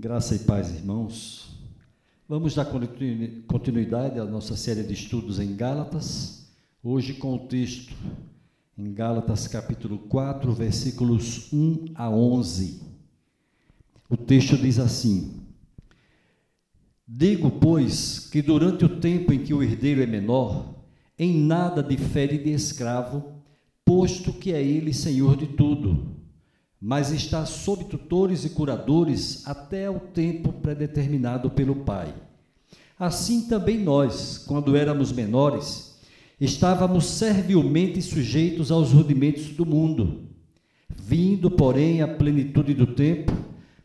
Graça e paz, irmãos. Vamos dar continuidade à nossa série de estudos em Gálatas, hoje com o texto em Gálatas capítulo 4, versículos 1 a 11. O texto diz assim: Digo, pois, que durante o tempo em que o herdeiro é menor, em nada difere de escravo, posto que é ele senhor de tudo mas está sob tutores e curadores até o tempo predeterminado pelo Pai. Assim também nós, quando éramos menores, estávamos servilmente sujeitos aos rudimentos do mundo. Vindo, porém, à plenitude do tempo,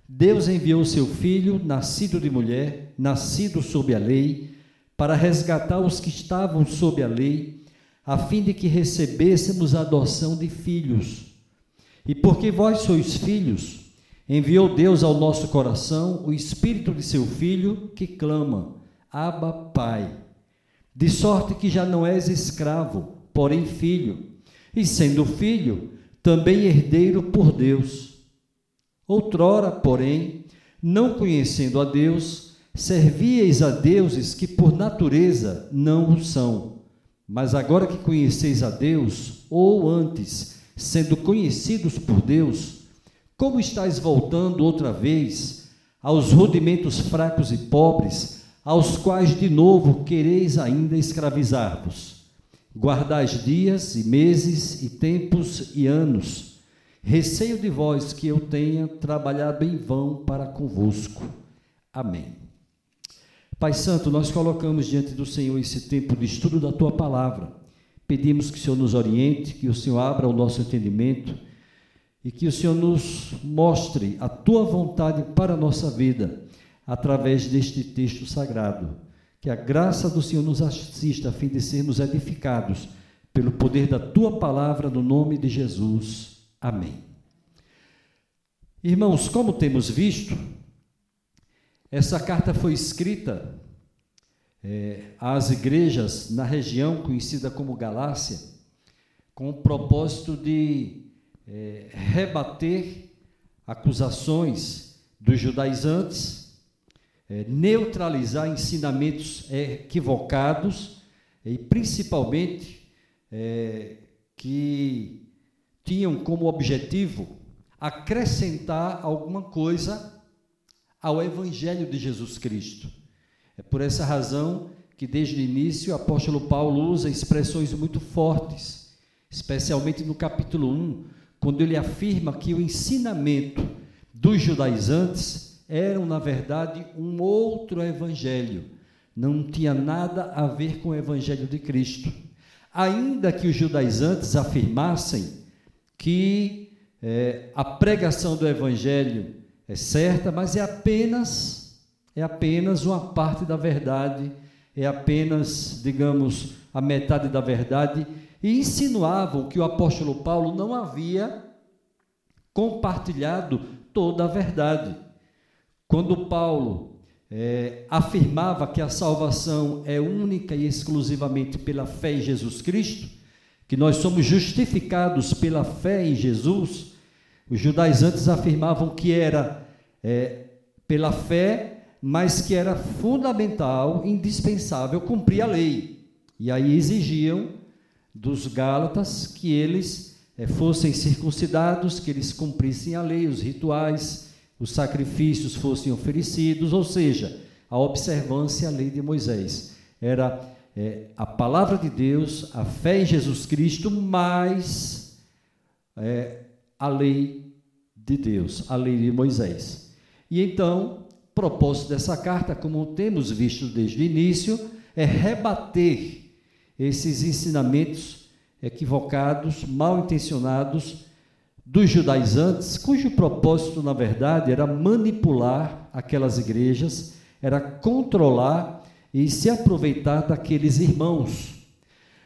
Deus enviou seu Filho, nascido de mulher, nascido sob a lei, para resgatar os que estavam sob a lei, a fim de que recebêssemos a adoção de filhos. E porque vós sois filhos, enviou Deus ao nosso coração o espírito de seu filho que clama: Abba, Pai. De sorte que já não és escravo, porém filho, e sendo filho, também herdeiro por Deus. Outrora, porém, não conhecendo a Deus, servíeis a deuses que por natureza não o são. Mas agora que conheceis a Deus, ou antes, sendo conhecidos por Deus, como estáis voltando outra vez aos rudimentos fracos e pobres, aos quais de novo quereis ainda escravizar-vos? Guardais dias e meses e tempos e anos. Receio de vós que eu tenha trabalhado em vão para convosco. Amém. Pai Santo, nós colocamos diante do Senhor esse tempo de estudo da tua palavra Pedimos que o Senhor nos oriente, que o Senhor abra o nosso entendimento e que o Senhor nos mostre a tua vontade para a nossa vida através deste texto sagrado. Que a graça do Senhor nos assista a fim de sermos edificados pelo poder da tua palavra no nome de Jesus. Amém. Irmãos, como temos visto, essa carta foi escrita é, às igrejas na região conhecida como Galácia, com o propósito de é, rebater acusações dos judaizantes, é, neutralizar ensinamentos equivocados e principalmente é, que tinham como objetivo acrescentar alguma coisa ao Evangelho de Jesus Cristo. É por essa razão que desde o início o apóstolo Paulo usa expressões muito fortes, especialmente no capítulo 1, quando ele afirma que o ensinamento dos judaizantes eram, na verdade, um outro evangelho, não tinha nada a ver com o evangelho de Cristo. Ainda que os judaizantes afirmassem que é, a pregação do evangelho é certa, mas é apenas é apenas uma parte da verdade, é apenas, digamos, a metade da verdade, e insinuavam que o apóstolo Paulo não havia compartilhado toda a verdade. Quando Paulo é, afirmava que a salvação é única e exclusivamente pela fé em Jesus Cristo, que nós somos justificados pela fé em Jesus, os judaizantes afirmavam que era é, pela fé mas que era fundamental, indispensável cumprir a lei. E aí exigiam dos Gálatas que eles é, fossem circuncidados, que eles cumprissem a lei, os rituais, os sacrifícios fossem oferecidos, ou seja, a observância à lei de Moisés. Era é, a palavra de Deus, a fé em Jesus Cristo, mais é, a lei de Deus, a lei de Moisés. E então, propósito dessa carta, como temos visto desde o início, é rebater esses ensinamentos equivocados, mal intencionados dos judaizantes, cujo propósito, na verdade, era manipular aquelas igrejas, era controlar e se aproveitar daqueles irmãos.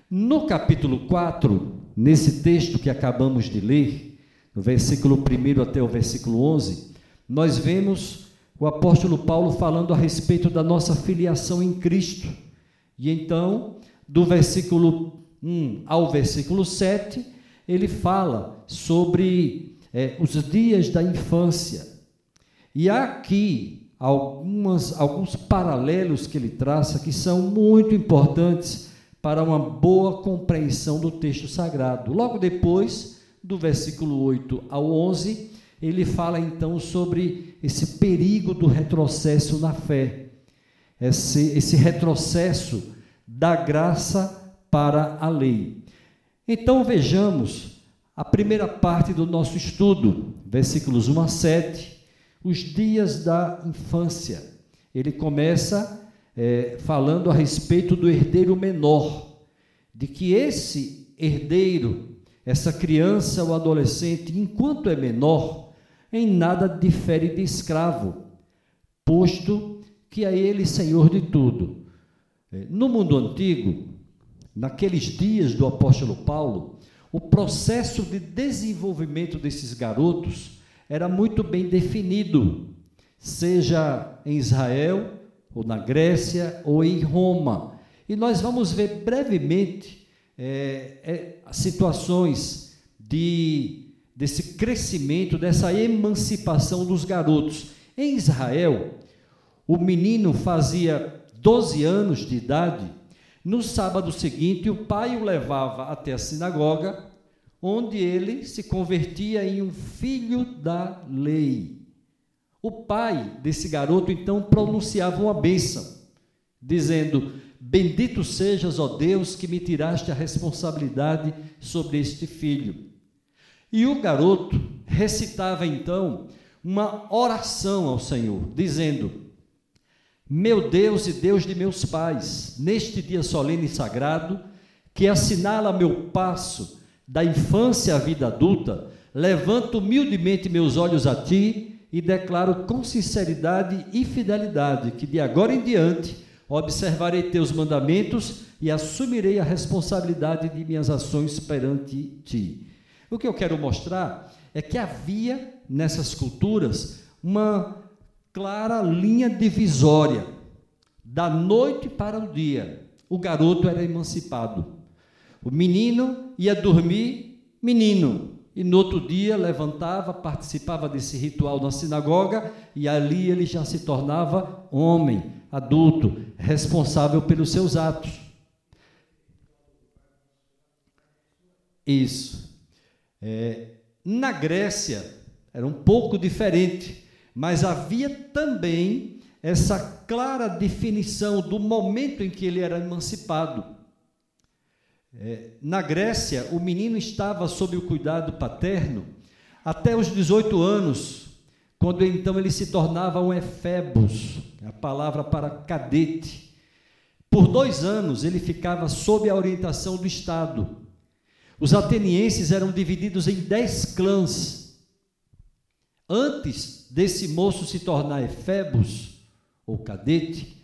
No capítulo 4, nesse texto que acabamos de ler, no versículo 1 até o versículo 11, nós vemos o apóstolo Paulo falando a respeito da nossa filiação em Cristo. E então, do versículo 1 ao versículo 7, ele fala sobre é, os dias da infância. E há aqui algumas, alguns paralelos que ele traça que são muito importantes para uma boa compreensão do texto sagrado. Logo depois, do versículo 8 ao 11, ele fala então sobre esse perigo do retrocesso na fé, esse, esse retrocesso da graça para a lei. Então vejamos a primeira parte do nosso estudo, versículos 1 a 7, os dias da infância. Ele começa é, falando a respeito do herdeiro menor, de que esse herdeiro, essa criança ou adolescente, enquanto é menor, em nada difere de escravo, posto que é ele senhor de tudo. É, no mundo antigo, naqueles dias do apóstolo Paulo, o processo de desenvolvimento desses garotos era muito bem definido, seja em Israel, ou na Grécia, ou em Roma. E nós vamos ver brevemente é, é, situações de, desse crescimento, dessa emancipação dos garotos. Em Israel, o menino fazia 12 anos de idade. No sábado seguinte, o pai o levava até a sinagoga, onde ele se convertia em um filho da lei. O pai desse garoto então pronunciava uma bênção, dizendo: Bendito sejas, ó Deus, que me tiraste a responsabilidade sobre este filho. E o garoto recitava então uma oração ao Senhor, dizendo: meu Deus e Deus de meus pais, neste dia solene e sagrado, que assinala meu passo da infância à vida adulta, levanto humildemente meus olhos a ti e declaro com sinceridade e fidelidade que de agora em diante observarei teus mandamentos e assumirei a responsabilidade de minhas ações perante ti. O que eu quero mostrar é que havia nessas culturas uma clara linha divisória. Da noite para o dia, o garoto era emancipado. O menino ia dormir, menino, e no outro dia levantava, participava desse ritual na sinagoga e ali ele já se tornava homem, adulto, responsável pelos seus atos. Isso. É, na Grécia era um pouco diferente. Mas havia também essa clara definição do momento em que ele era emancipado. É, na Grécia, o menino estava sob o cuidado paterno até os 18 anos, quando então ele se tornava um efebos, a palavra para cadete. Por dois anos ele ficava sob a orientação do Estado. Os atenienses eram divididos em dez clãs. Antes desse moço se tornar efebos, ou cadete,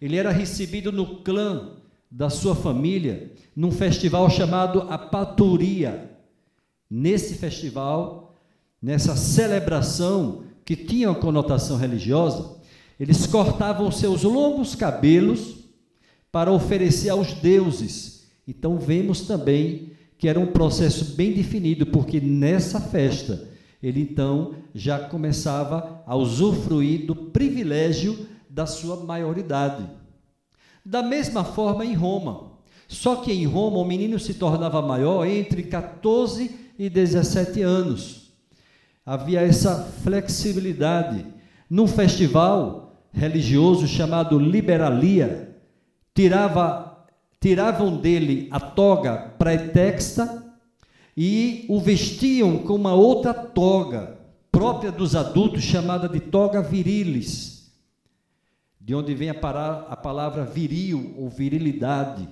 ele era recebido no clã da sua família, num festival chamado Apaturia. Nesse festival, nessa celebração que tinha uma conotação religiosa, eles cortavam seus longos cabelos para oferecer aos deuses. Então vemos também que era um processo bem definido, porque nessa festa ele então já começava a usufruir do privilégio da sua maioridade. Da mesma forma em Roma. Só que em Roma o menino se tornava maior entre 14 e 17 anos. Havia essa flexibilidade. Num festival religioso chamado Liberalia, tirava, tiravam dele a toga pretexta e o vestiam com uma outra toga, própria dos adultos, chamada de toga virilis, de onde vem a, a palavra viril ou virilidade.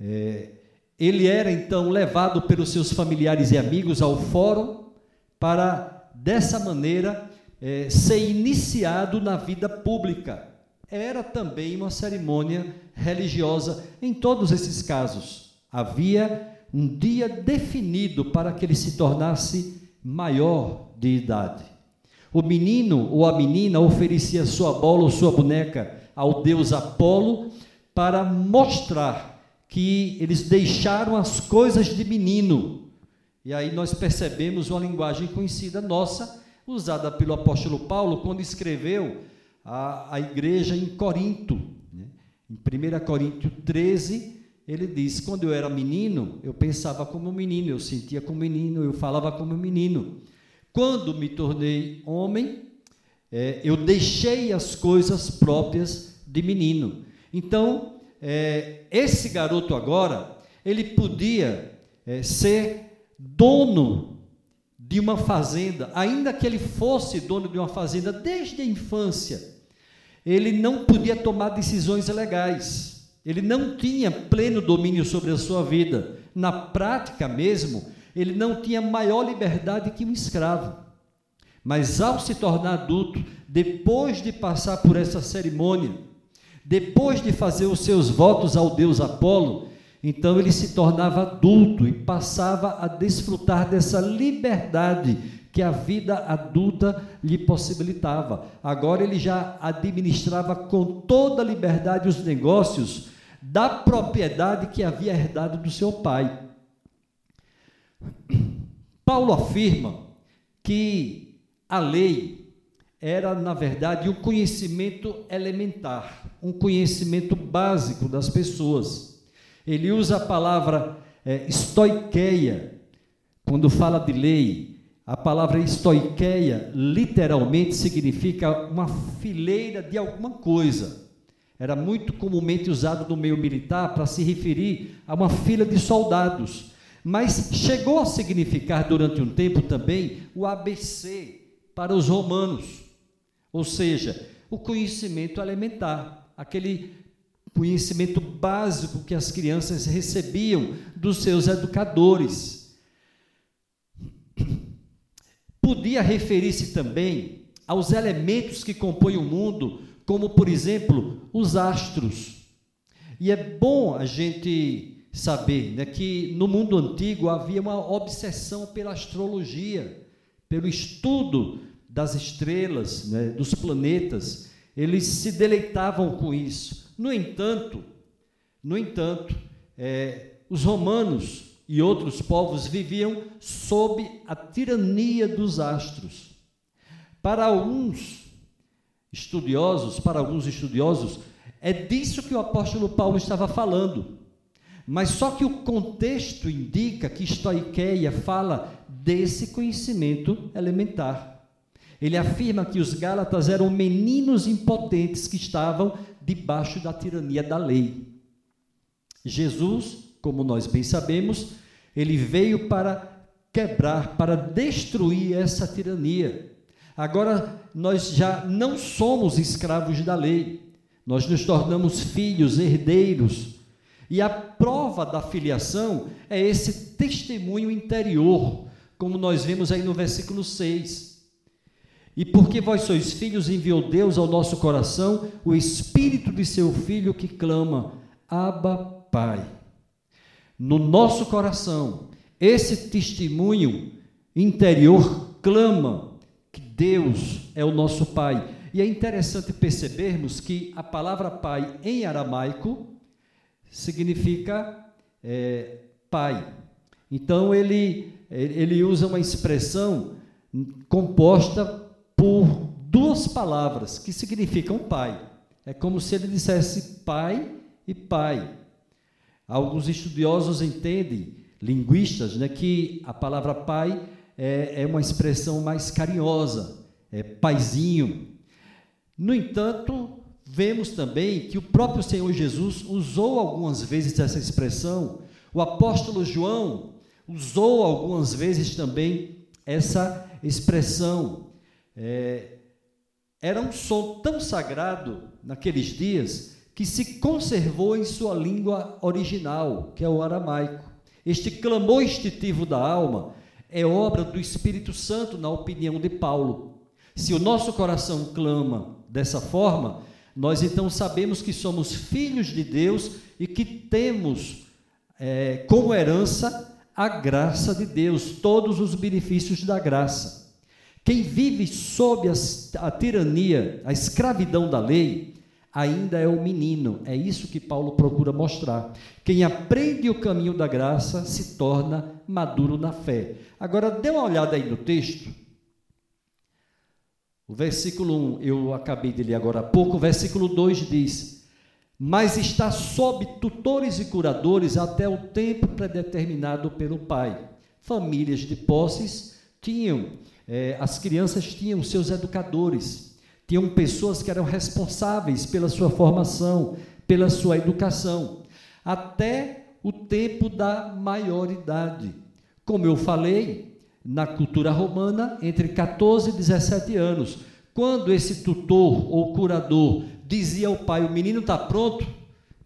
É, ele era então levado pelos seus familiares e amigos ao fórum para, dessa maneira, é, ser iniciado na vida pública. Era também uma cerimônia religiosa em todos esses casos. Havia um dia definido para que ele se tornasse maior de idade. O menino ou a menina oferecia sua bola ou sua boneca ao deus Apolo para mostrar que eles deixaram as coisas de menino. E aí nós percebemos uma linguagem conhecida nossa, usada pelo apóstolo Paulo quando escreveu a, igreja em Corinto. Né? Em 1 Coríntios 13, ele diz: Quando eu era menino, eu pensava como menino, eu sentia como menino, eu falava como menino. Quando me tornei homem, é, eu deixei as coisas próprias de menino. Então, é, esse garoto agora, ele podia é, ser dono de uma fazenda, ainda que ele fosse dono de uma fazenda desde a infância, ele não podia tomar decisões legais. Ele não tinha pleno domínio sobre a sua vida. Na prática mesmo, ele não tinha maior liberdade que um escravo. Mas ao se tornar adulto, depois de passar por essa cerimônia, depois de fazer os seus votos ao deus Apolo, então ele se tornava adulto e passava a desfrutar dessa liberdade que a vida adulta lhe possibilitava. Agora ele já administrava com toda liberdade os negócios da propriedade que havia herdado do seu pai. Paulo afirma que a lei era, na verdade, um conhecimento elementar, um conhecimento básico das pessoas. Ele usa a palavra é, estoiqueia quando fala de lei. A palavra estoiqueia literalmente significa uma fileira de alguma coisa. Era muito comumente usado no meio militar para se referir a uma fila de soldados. Mas chegou a significar durante um tempo também o ABC para os romanos. Ou seja, o conhecimento elementar, aquele conhecimento básico que as crianças recebiam dos seus educadores. Podia referir-se também aos elementos que compõem o mundo, como, por exemplo, os astros. E é bom a gente saber né, que no mundo antigo havia uma obsessão pela astrologia, pelo estudo das estrelas, né, dos planetas. Eles se deleitavam com isso. No entanto, no entanto, é, os romanos e outros povos viviam sob a tirania dos astros. Para alguns estudiosos, para alguns estudiosos, é disso que o apóstolo Paulo estava falando. Mas só que o contexto indica que Stoiqueia fala desse conhecimento elementar. Ele afirma que os Gálatas eram meninos impotentes que estavam debaixo da tirania da lei. Jesus, como nós bem sabemos, ele veio para quebrar, para destruir essa tirania. Agora nós já não somos escravos da lei, nós nos tornamos filhos, herdeiros. E a prova da filiação é esse testemunho interior, como nós vemos aí no versículo 6. E porque vós sois filhos, enviou Deus ao nosso coração o espírito de seu filho que clama: Abba, Pai no nosso coração, esse testemunho interior clama que Deus é o nosso Pai. E é interessante percebermos que a palavra pai em aramaico significa é, pai. Então ele, ele usa uma expressão composta duas palavras que significam pai. É como se ele dissesse pai e pai. Alguns estudiosos entendem, linguistas, né, que a palavra pai é, é uma expressão mais carinhosa, é paizinho. No entanto, vemos também que o próprio Senhor Jesus usou algumas vezes essa expressão, o apóstolo João usou algumas vezes também essa expressão. É, era um som tão sagrado naqueles dias que se conservou em sua língua original, que é o aramaico. Este clamor instintivo da alma é obra do Espírito Santo, na opinião de Paulo. Se o nosso coração clama dessa forma, nós então sabemos que somos filhos de Deus e que temos é, como herança a graça de Deus, todos os benefícios da graça. Quem vive sob a, a tirania, a escravidão da lei, ainda é um menino. É isso que Paulo procura mostrar. Quem aprende o caminho da graça se torna maduro na fé. Agora, dê uma olhada aí no texto. O versículo 1, eu acabei de ler agora há pouco, o versículo 2 diz: Mas está sob tutores e curadores até o tempo predeterminado pelo Pai. Famílias de posses tinham, eh, as crianças tinham seus educadores, tinham pessoas que eram responsáveis pela sua formação, pela sua educação, até o tempo da maioridade. Como eu falei, na cultura romana, entre 14 e 17 anos. Quando esse tutor ou curador dizia ao pai: O menino está pronto,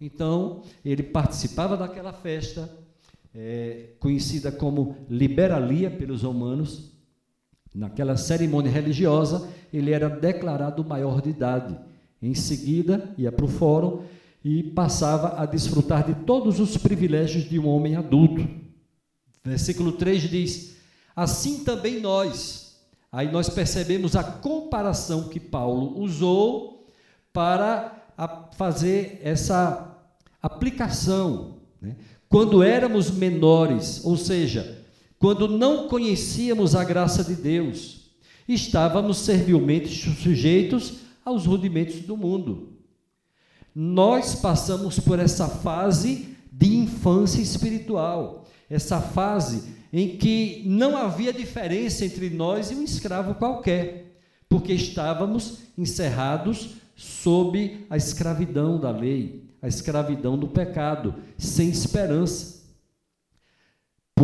então ele participava daquela festa, é, conhecida como liberalia pelos romanos. Naquela cerimônia religiosa, ele era declarado maior de idade. Em seguida, ia para o fórum e passava a desfrutar de todos os privilégios de um homem adulto. Versículo 3 diz: Assim também nós. Aí nós percebemos a comparação que Paulo usou para fazer essa aplicação. Né? Quando éramos menores, ou seja, quando não conhecíamos a graça de Deus, estávamos servilmente sujeitos aos rudimentos do mundo. Nós passamos por essa fase de infância espiritual, essa fase em que não havia diferença entre nós e um escravo qualquer, porque estávamos encerrados sob a escravidão da lei, a escravidão do pecado, sem esperança.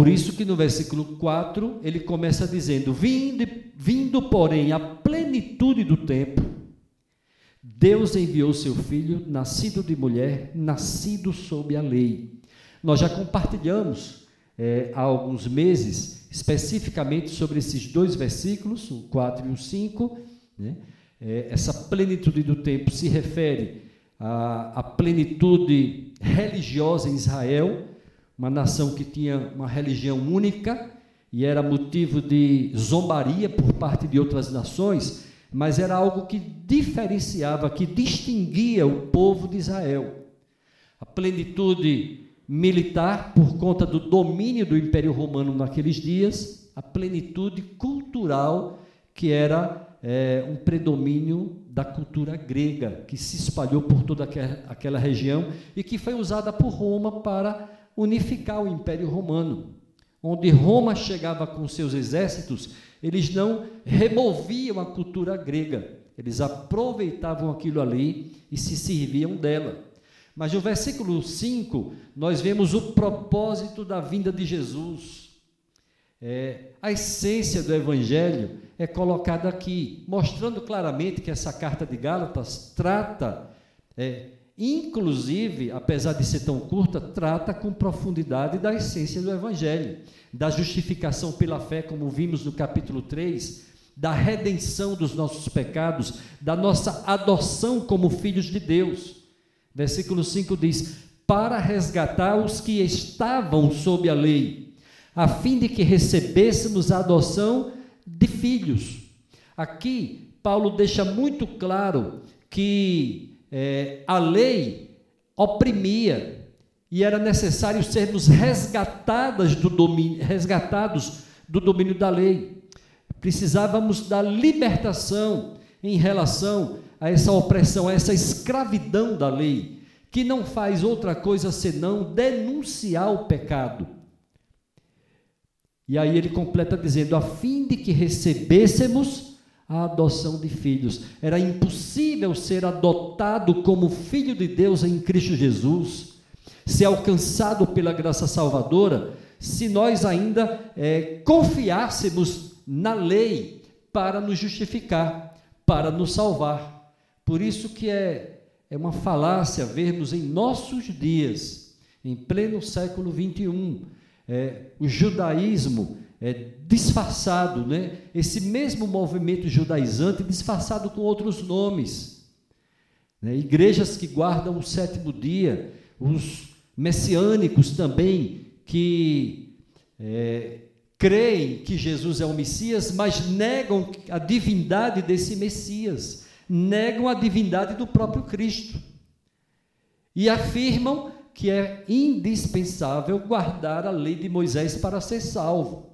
Por isso que no versículo 4 ele começa dizendo: vindo, vindo porém, a plenitude do tempo, Deus enviou seu filho, nascido de mulher, nascido sob a lei. Nós já compartilhamos é, há alguns meses, especificamente sobre esses dois versículos, o 4 e o 5. Né? É, essa plenitude do tempo se refere à, à plenitude religiosa em Israel, uma nação que tinha uma religião única e era motivo de zombaria por parte de outras nações mas era algo que diferenciava, que distinguia o povo de Israel. A plenitude militar, por conta do domínio do Império Romano naqueles dias, a plenitude cultural, que era é, um predomínio da cultura grega, que se espalhou por toda aquela região e que foi usada por Roma para unificar o Império Romano. Onde Roma chegava com seus exércitos, eles não removiam a cultura grega, eles aproveitavam aquilo ali e se serviam dela. Mas no versículo 5, nós vemos o propósito da vinda de Jesus. É, a essência do Evangelho é colocada aqui, mostrando claramente que essa carta de Gálatas trata, é, inclusive, apesar de ser tão curta, trata com profundidade da essência do Evangelho da justificação pela fé, como vimos no capítulo 3, da redenção dos nossos pecados, da nossa adoção como filhos de Deus. Versículo 5 diz: Para resgatar os que estavam sob a lei, a fim de que recebêssemos a adoção de filhos. Aqui, Paulo deixa muito claro que é, a lei oprimia, e era necessário sermos resgatadas do domínio, resgatados do domínio da lei. Precisávamos da libertação em relação a essa opressão, a essa escravidão da lei, que não faz outra coisa senão denunciar o pecado. E aí ele completa dizendo: a fim de que recebêssemos a adoção de filhos. Era impossível ser adotado como filho de Deus em Cristo Jesus ser alcançado pela graça salvadora, se nós ainda é, confiássemos na lei para nos justificar, para nos salvar. Por isso que é, é uma falácia vermos em nossos dias, em pleno século 21, é, o judaísmo é, disfarçado, né? esse mesmo movimento judaizante disfarçado com outros nomes. Né? Igrejas que guardam o sétimo dia, os messiânicos também, que é, creem que Jesus é o Messias, mas negam a divindade desse Messias, negam a divindade do próprio Cristo. E afirmam que é indispensável guardar a lei de Moisés para ser salvo.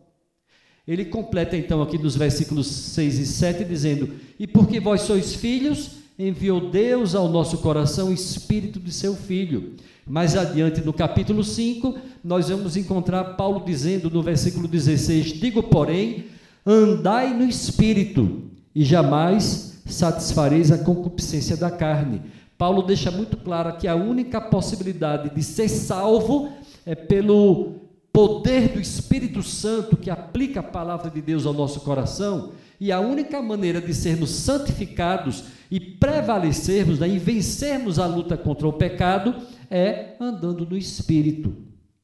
Ele completa então aqui nos versículos 6 e 7, dizendo: E porque vós sois filhos, enviou Deus ao nosso coração o espírito de seu filho. Mais adiante, no capítulo 5, nós vamos encontrar Paulo dizendo no versículo 16: Digo, porém, andai no espírito, e jamais satisfareis a concupiscência da carne. Paulo deixa muito claro que a única possibilidade de ser salvo é pelo poder do Espírito Santo que aplica a palavra de Deus ao nosso coração, e a única maneira de sermos santificados e prevalecermos né, e vencermos a luta contra o pecado é andando no Espírito.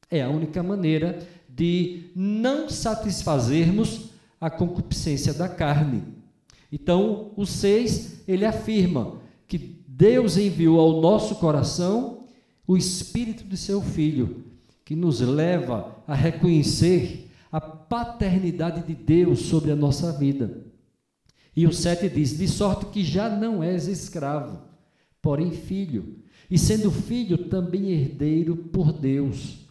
É a única maneira de não satisfazermos a concupiscência da carne. Então, o 6, ele afirma que Deus enviou ao nosso coração o Espírito de seu Filho, que nos leva a reconhecer a paternidade de Deus sobre a nossa vida. E o 7 diz: De sorte que já não és escravo, porém filho, e sendo filho, também herdeiro por Deus.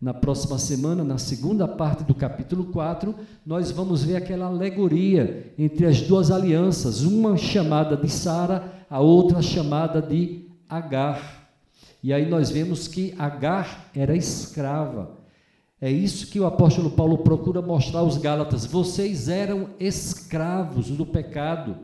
Na próxima semana, na segunda parte do capítulo 4, nós vamos ver aquela alegoria entre as duas alianças, uma chamada de Sara, a outra chamada de Agar. E aí nós vemos que Agar era escrava. É isso que o apóstolo Paulo procura mostrar aos Gálatas. Vocês eram escravos do pecado.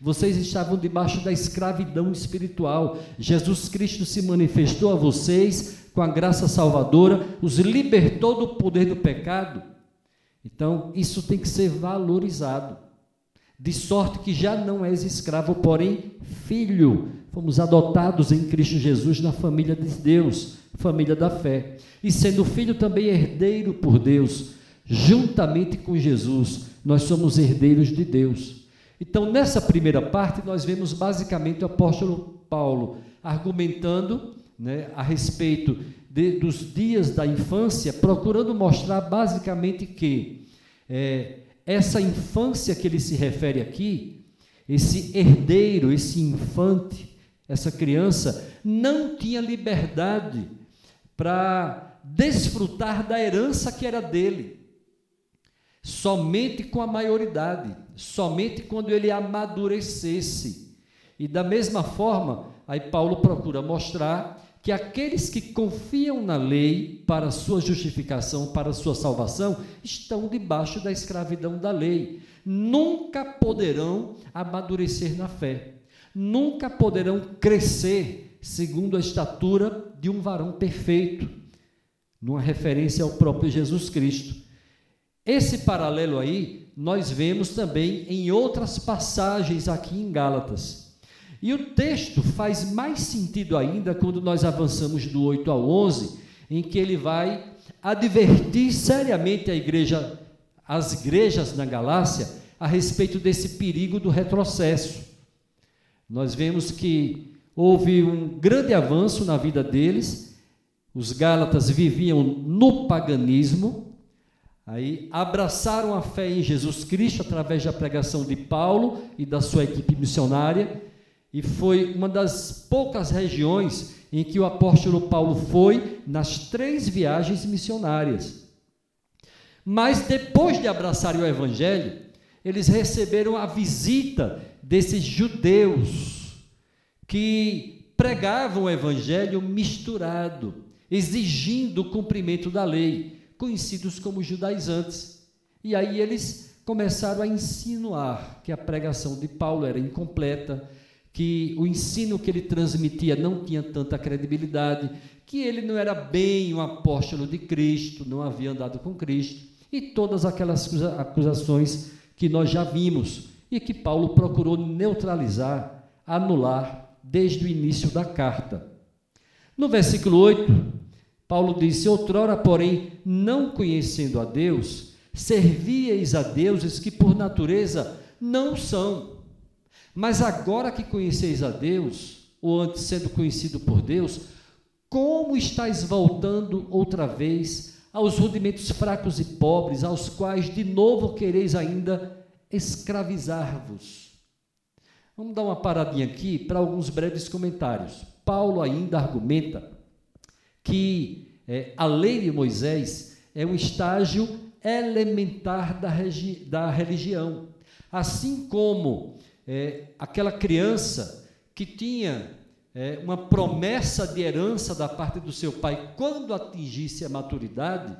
Vocês estavam debaixo da escravidão espiritual. Jesus Cristo se manifestou a vocês com a graça salvadora, os libertou do poder do pecado. Então, isso tem que ser valorizado. De sorte que já não és escravo, porém filho. Fomos adotados em Cristo Jesus na família de Deus, família da fé. E sendo filho também herdeiro por Deus, juntamente com Jesus, nós somos herdeiros de Deus. Então, nessa primeira parte, nós vemos basicamente o apóstolo Paulo argumentando né, a respeito de, dos dias da infância, procurando mostrar basicamente que é, essa infância que ele se refere aqui, esse herdeiro, esse infante, essa criança, não tinha liberdade para desfrutar da herança que era dele somente com a maioridade, somente quando ele amadurecesse. E da mesma forma, aí Paulo procura mostrar que aqueles que confiam na lei para sua justificação, para sua salvação, estão debaixo da escravidão da lei. Nunca poderão amadurecer na fé. Nunca poderão crescer segundo a estatura de um varão perfeito, numa referência ao próprio Jesus Cristo. Esse paralelo aí nós vemos também em outras passagens aqui em Gálatas. E o texto faz mais sentido ainda quando nós avançamos do 8 ao 11, em que ele vai advertir seriamente a igreja, as igrejas na Galácia, a respeito desse perigo do retrocesso. Nós vemos que houve um grande avanço na vida deles, os Gálatas viviam no paganismo, Aí abraçaram a fé em Jesus Cristo através da pregação de Paulo e da sua equipe missionária, e foi uma das poucas regiões em que o apóstolo Paulo foi nas três viagens missionárias. Mas depois de abraçarem o evangelho, eles receberam a visita desses judeus que pregavam o evangelho misturado, exigindo o cumprimento da lei conhecidos como judaizantes. E aí eles começaram a insinuar que a pregação de Paulo era incompleta, que o ensino que ele transmitia não tinha tanta credibilidade, que ele não era bem um apóstolo de Cristo, não havia andado com Cristo, e todas aquelas acusações que nós já vimos e que Paulo procurou neutralizar, anular desde o início da carta. No versículo 8, Paulo disse: Outrora, porém, não conhecendo a Deus, servíeis a deuses que por natureza não são. Mas agora que conheceis a Deus, ou antes sendo conhecido por Deus, como estáis voltando outra vez aos rudimentos fracos e pobres, aos quais de novo quereis ainda escravizar-vos? Vamos dar uma paradinha aqui para alguns breves comentários. Paulo ainda argumenta que é, a lei de Moisés é um estágio elementar da, da religião. Assim como é, aquela criança que tinha é, uma promessa de herança da parte do seu pai quando atingisse a maturidade,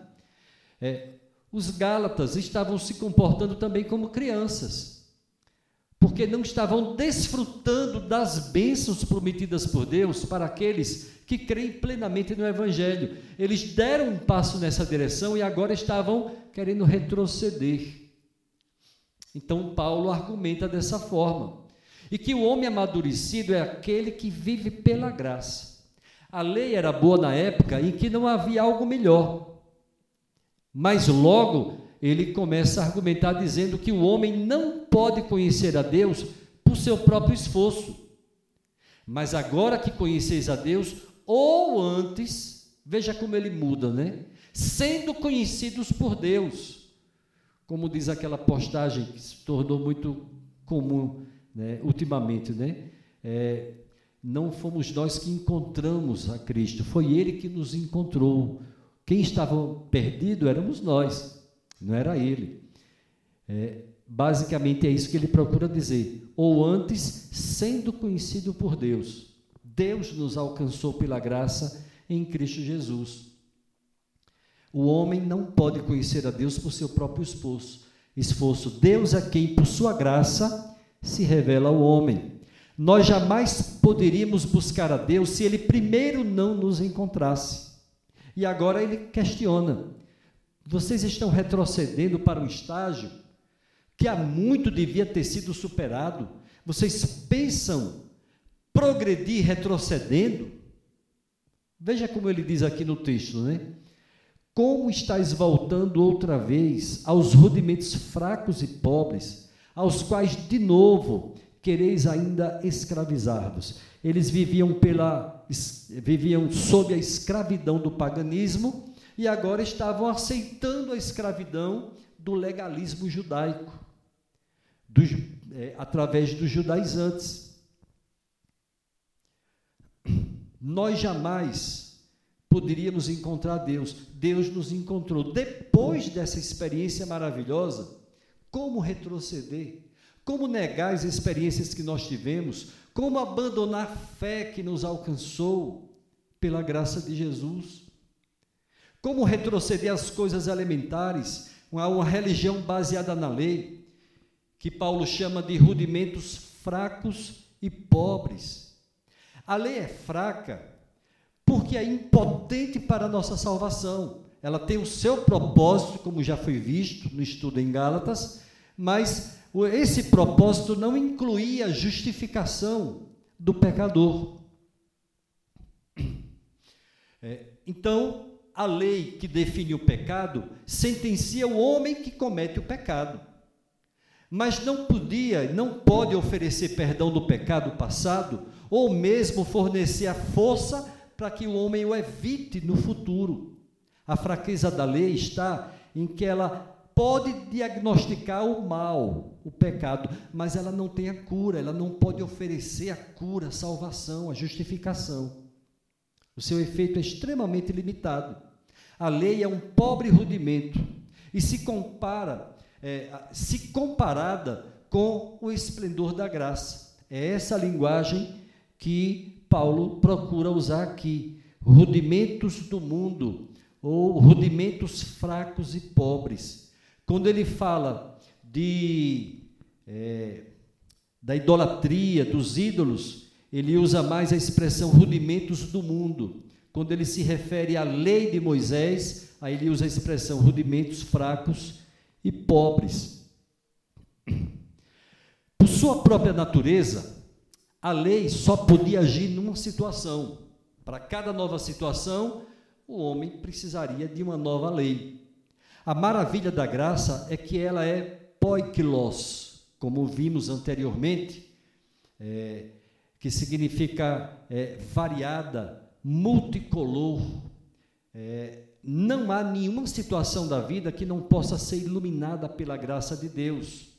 é, os Gálatas estavam se comportando também como crianças, porque não estavam desfrutando das bênçãos prometidas por Deus para aqueles que creem plenamente no Evangelho. Eles deram um passo nessa direção e agora estavam querendo retroceder. Então, Paulo argumenta dessa forma. E que o homem amadurecido é aquele que vive pela graça. A lei era boa na época em que não havia algo melhor. Mas logo ele começa a argumentar dizendo que o homem não pode conhecer a Deus por seu próprio esforço. Mas agora que conheceis a Deus, ou antes, veja como ele muda, né? Sendo conhecidos por Deus. Como diz aquela postagem que se tornou muito comum né, ultimamente, né? É, não fomos nós que encontramos a Cristo, foi Ele que nos encontrou. Quem estava perdido éramos nós, não era Ele. É, basicamente é isso que ele procura dizer. Ou antes, sendo conhecido por Deus. Deus nos alcançou pela graça em Cristo Jesus. O homem não pode conhecer a Deus por seu próprio esforço. Deus é quem, por sua graça, se revela ao homem. Nós jamais poderíamos buscar a Deus se ele primeiro não nos encontrasse. E agora ele questiona: vocês estão retrocedendo para um estágio que há muito devia ter sido superado? Vocês pensam progredir retrocedendo? Veja como ele diz aqui no texto, né? Como estáis voltando outra vez aos rudimentos fracos e pobres? aos quais de novo quereis ainda escravizar-vos. Eles viviam pela viviam sob a escravidão do paganismo e agora estavam aceitando a escravidão do legalismo judaico, dos, é, através dos judaizantes. Nós jamais poderíamos encontrar Deus. Deus nos encontrou. Depois dessa experiência maravilhosa, como retroceder? Como negar as experiências que nós tivemos? Como abandonar a fé que nos alcançou pela graça de Jesus? Como retroceder às coisas elementares, a uma religião baseada na lei, que Paulo chama de rudimentos fracos e pobres? A lei é fraca porque é impotente para a nossa salvação ela tem o seu propósito, como já foi visto no estudo em Gálatas, mas esse propósito não incluía a justificação do pecador. É, então, a lei que define o pecado sentencia o homem que comete o pecado. Mas não podia, não pode oferecer perdão do pecado passado, ou mesmo fornecer a força para que o homem o evite no futuro. A fraqueza da lei está em que ela pode diagnosticar o mal, o pecado, mas ela não tem a cura, ela não pode oferecer a cura, a salvação, a justificação. O seu efeito é extremamente limitado. A lei é um pobre rudimento e se compara, é, se comparada com o esplendor da graça. É essa linguagem que Paulo procura usar aqui. Rudimentos do mundo, ou rudimentos fracos e pobres. Quando ele fala de é, da idolatria, dos ídolos, ele usa mais a expressão rudimentos do mundo. Quando ele se refere à lei de Moisés, aí ele usa a expressão rudimentos fracos e pobres. Por sua própria natureza, a lei só podia agir numa situação. Para cada nova situação, o homem precisaria de uma nova lei. A maravilha da graça é que ela é poikilos, como vimos anteriormente, é, que significa é, variada, multicolor. É, não há nenhuma situação da vida que não possa ser iluminada pela graça de Deus.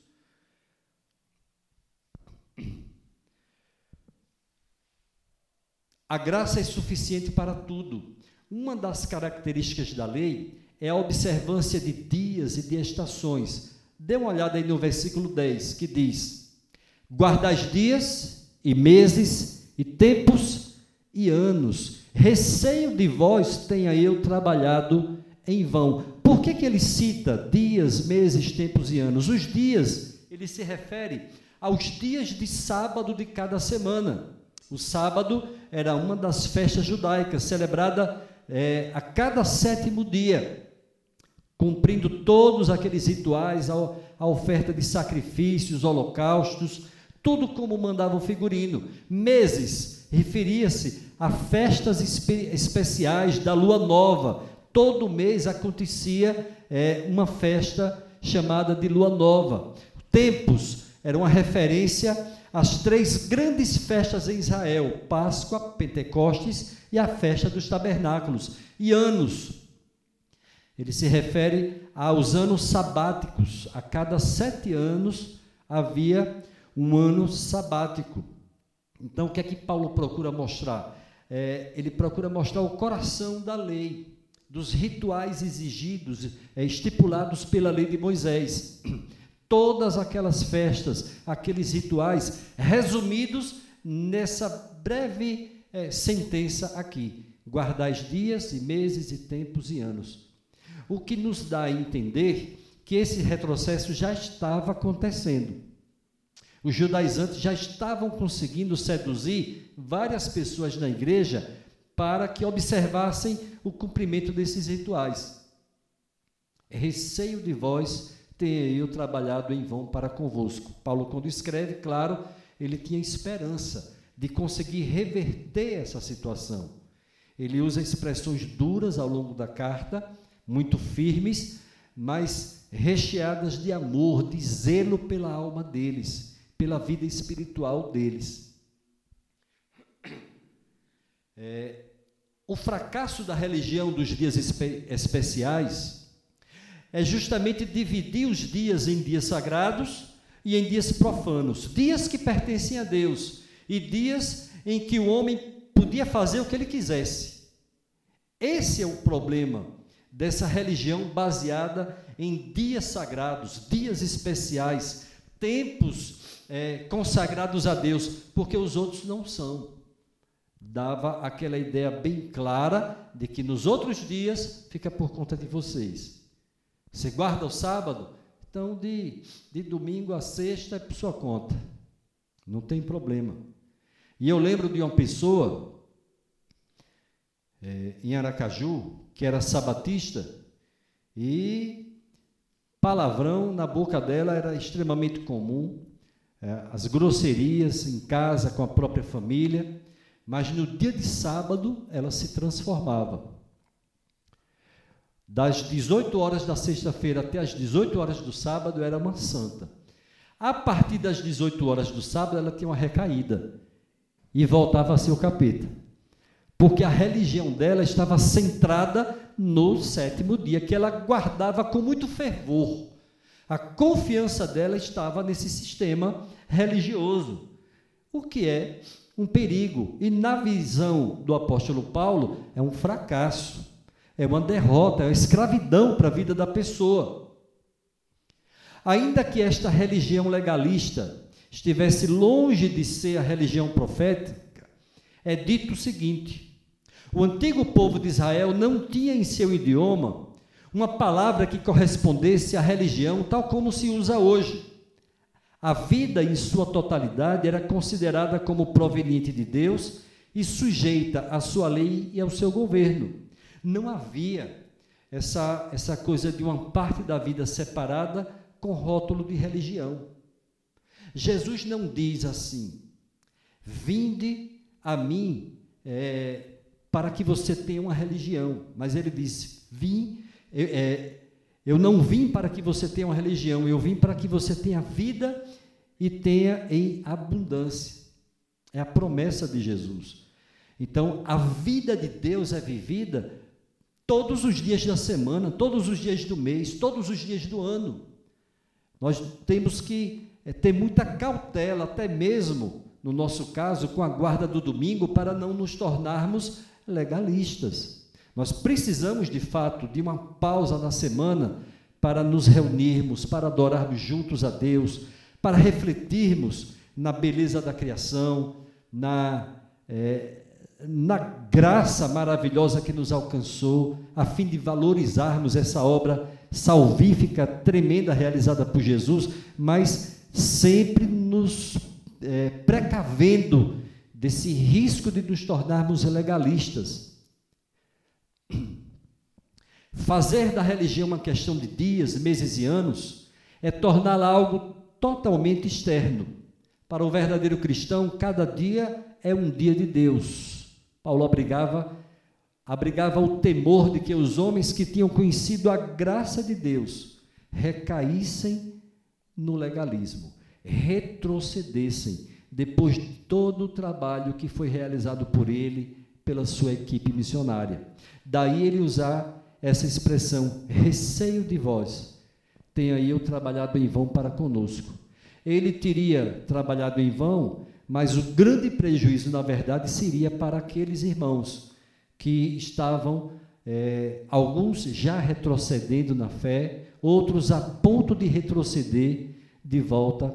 A graça é suficiente para tudo. Uma das características da lei é a observância de dias e de estações. Dê uma olhada aí no versículo 10, que diz: Guardais dias e meses e tempos e anos. Receio de vós tenha eu trabalhado em vão. Por que, que ele cita dias, meses, tempos e anos? Os dias, ele se refere aos dias de sábado de cada semana. O sábado era uma das festas judaicas, celebrada é, a cada sétimo dia, cumprindo todos aqueles rituais, a, a oferta de sacrifícios, holocaustos, tudo como mandava o figurino. Meses referia-se a festas espe especiais da lua nova. Todo mês acontecia é, uma festa chamada de lua nova. Tempos era uma referência às três grandes festas em Israel: Páscoa, Pentecostes e a festa dos tabernáculos. E anos. Ele se refere aos anos sabáticos. A cada sete anos havia um ano sabático. Então, o que é que Paulo procura mostrar? É, ele procura mostrar o coração da lei, dos rituais exigidos, é, estipulados pela lei de Moisés. Todas aquelas festas, aqueles rituais, resumidos nessa breve é, sentença aqui: guardais dias e meses e tempos e anos. O que nos dá a entender que esse retrocesso já estava acontecendo. Os judaizantes já estavam conseguindo seduzir várias pessoas na igreja para que observassem o cumprimento desses rituais. Receio de vós tenha eu trabalhado em vão para convosco. Paulo, quando escreve, claro, ele tinha esperança de conseguir reverter essa situação. Ele usa expressões duras ao longo da carta, muito firmes, mas recheadas de amor, de zelo pela alma deles, pela vida espiritual deles. É, o fracasso da religião dos dias espe especiais é justamente dividir os dias em dias sagrados e em dias profanos, dias que pertencem a Deus e dias em que o homem podia fazer o que ele quisesse. Esse é o problema dessa religião baseada em dias sagrados, dias especiais, tempos é, consagrados a Deus, porque os outros não são. Dava aquela ideia bem clara de que nos outros dias fica por conta de vocês. Você guarda o sábado, então de, de domingo a sexta é por sua conta. Não tem problema. E eu lembro de uma pessoa é, em Aracaju, que era sabatista, e palavrão na boca dela era extremamente comum é, as grosserias em casa com a própria família, mas no dia de sábado ela se transformava. Das 18 horas da sexta-feira até as 18 horas do sábado era uma santa. A partir das 18 horas do sábado ela tinha uma recaída e voltava a ser o capeta. Porque a religião dela estava centrada no sétimo dia, que ela guardava com muito fervor. A confiança dela estava nesse sistema religioso, o que é um perigo. E na visão do apóstolo Paulo, é um fracasso, é uma derrota, é uma escravidão para a vida da pessoa. Ainda que esta religião legalista estivesse longe de ser a religião profética, é dito o seguinte: o antigo povo de Israel não tinha em seu idioma uma palavra que correspondesse à religião tal como se usa hoje. A vida em sua totalidade era considerada como proveniente de Deus e sujeita à sua lei e ao seu governo. Não havia essa, essa coisa de uma parte da vida separada com rótulo de religião. Jesus não diz assim: vinde a mim é, para que você tenha uma religião, mas ele diz: vim eu, é, eu não vim para que você tenha uma religião, eu vim para que você tenha vida e tenha em abundância. É a promessa de Jesus. Então, a vida de Deus é vivida todos os dias da semana, todos os dias do mês, todos os dias do ano. Nós temos que é, ter muita cautela, até mesmo, no nosso caso, com a guarda do domingo, para não nos tornarmos legalistas. Nós precisamos, de fato, de uma pausa na semana para nos reunirmos, para adorarmos juntos a Deus, para refletirmos na beleza da criação, na, é, na graça maravilhosa que nos alcançou, a fim de valorizarmos essa obra salvífica tremenda realizada por Jesus, mas sempre nos é, precavendo desse risco de nos tornarmos legalistas. Fazer da religião uma questão de dias, meses e anos é torná-la algo totalmente externo. Para o verdadeiro cristão, cada dia é um dia de Deus. Paulo abrigava abrigava o temor de que os homens que tinham conhecido a graça de Deus recaíssem no legalismo, retrocedessem depois de todo o trabalho que foi realizado por ele, pela sua equipe missionária. Daí ele usar essa expressão, receio de vós, tenha eu trabalhado em vão para conosco. Ele teria trabalhado em vão, mas o grande prejuízo, na verdade, seria para aqueles irmãos que estavam, é, alguns já retrocedendo na fé, outros a ponto de retroceder de volta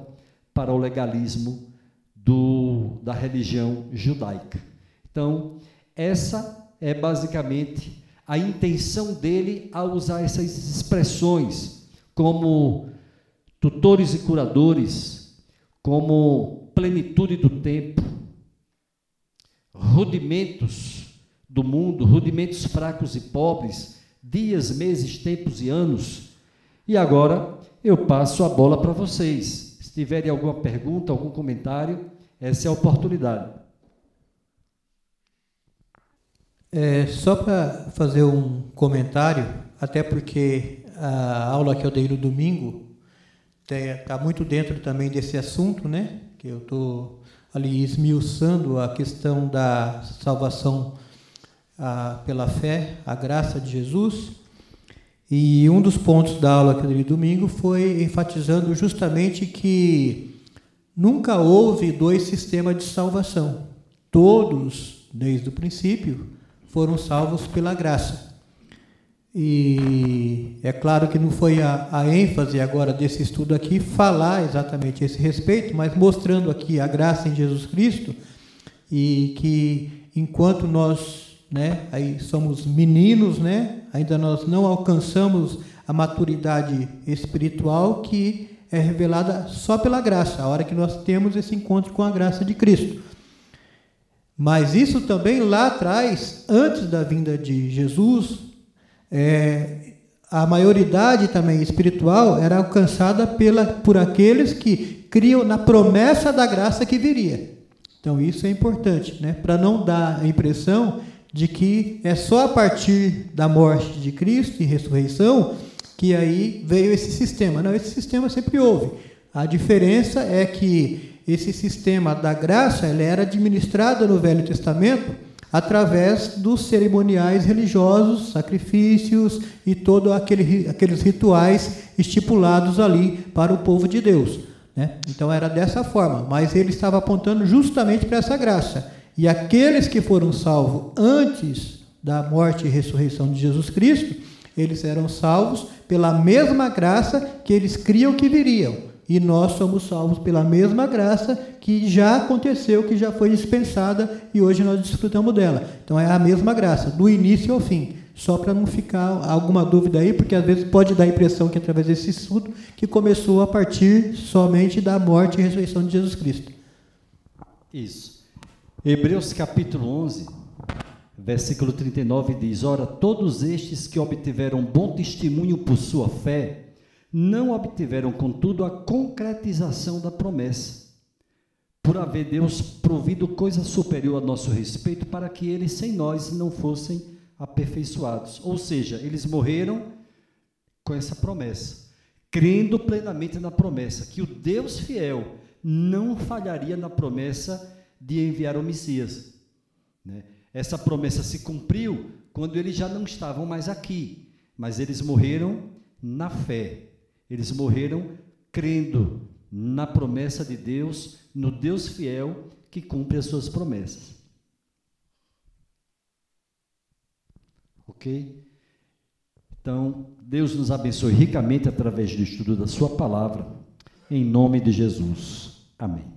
para o legalismo do, da religião judaica. Então, essa é basicamente a intenção dele ao usar essas expressões como tutores e curadores, como plenitude do tempo, rudimentos do mundo, rudimentos fracos e pobres, dias, meses, tempos e anos. E agora eu passo a bola para vocês. Se tiverem alguma pergunta, algum comentário, essa é a oportunidade. É, só para fazer um comentário, até porque a aula que eu dei no domingo está muito dentro também desse assunto, né? Que eu estou ali esmiuçando a questão da salvação a, pela fé, a graça de Jesus. E um dos pontos da aula dei domingo foi enfatizando justamente que nunca houve dois sistemas de salvação. Todos, desde o princípio, foram salvos pela graça. E é claro que não foi a, a, ênfase agora desse estudo aqui falar exatamente esse respeito, mas mostrando aqui a graça em Jesus Cristo e que enquanto nós né? Aí somos meninos, né? Ainda nós não alcançamos a maturidade espiritual que é revelada só pela graça, a hora que nós temos esse encontro com a graça de Cristo. Mas isso também lá atrás, antes da vinda de Jesus, é, a maioridade também espiritual era alcançada pela, por aqueles que criam na promessa da graça que viria. Então isso é importante, né? para não dar a impressão de que é só a partir da morte de Cristo e ressurreição que aí veio esse sistema. Não, esse sistema sempre houve. A diferença é que esse sistema da graça ele era administrado no Velho Testamento através dos cerimoniais religiosos, sacrifícios e todos aquele, aqueles rituais estipulados ali para o povo de Deus. Né? Então era dessa forma, mas ele estava apontando justamente para essa graça. E aqueles que foram salvos antes da morte e ressurreição de Jesus Cristo, eles eram salvos pela mesma graça que eles criam que viriam. E nós somos salvos pela mesma graça que já aconteceu, que já foi dispensada e hoje nós desfrutamos dela. Então é a mesma graça, do início ao fim. Só para não ficar alguma dúvida aí, porque às vezes pode dar a impressão que através desse estudo que começou a partir somente da morte e ressurreição de Jesus Cristo. Isso. Hebreus capítulo 11, versículo 39 diz: Ora, todos estes que obtiveram bom testemunho por sua fé, não obtiveram, contudo, a concretização da promessa, por haver Deus provido coisa superior a nosso respeito, para que eles sem nós não fossem aperfeiçoados. Ou seja, eles morreram com essa promessa, crendo plenamente na promessa, que o Deus fiel não falharia na promessa de enviar o Messias. Né? Essa promessa se cumpriu quando eles já não estavam mais aqui, mas eles morreram na fé, eles morreram crendo na promessa de Deus, no Deus fiel que cumpre as suas promessas. Ok? Então, Deus nos abençoe ricamente através do estudo da Sua palavra, em nome de Jesus. Amém.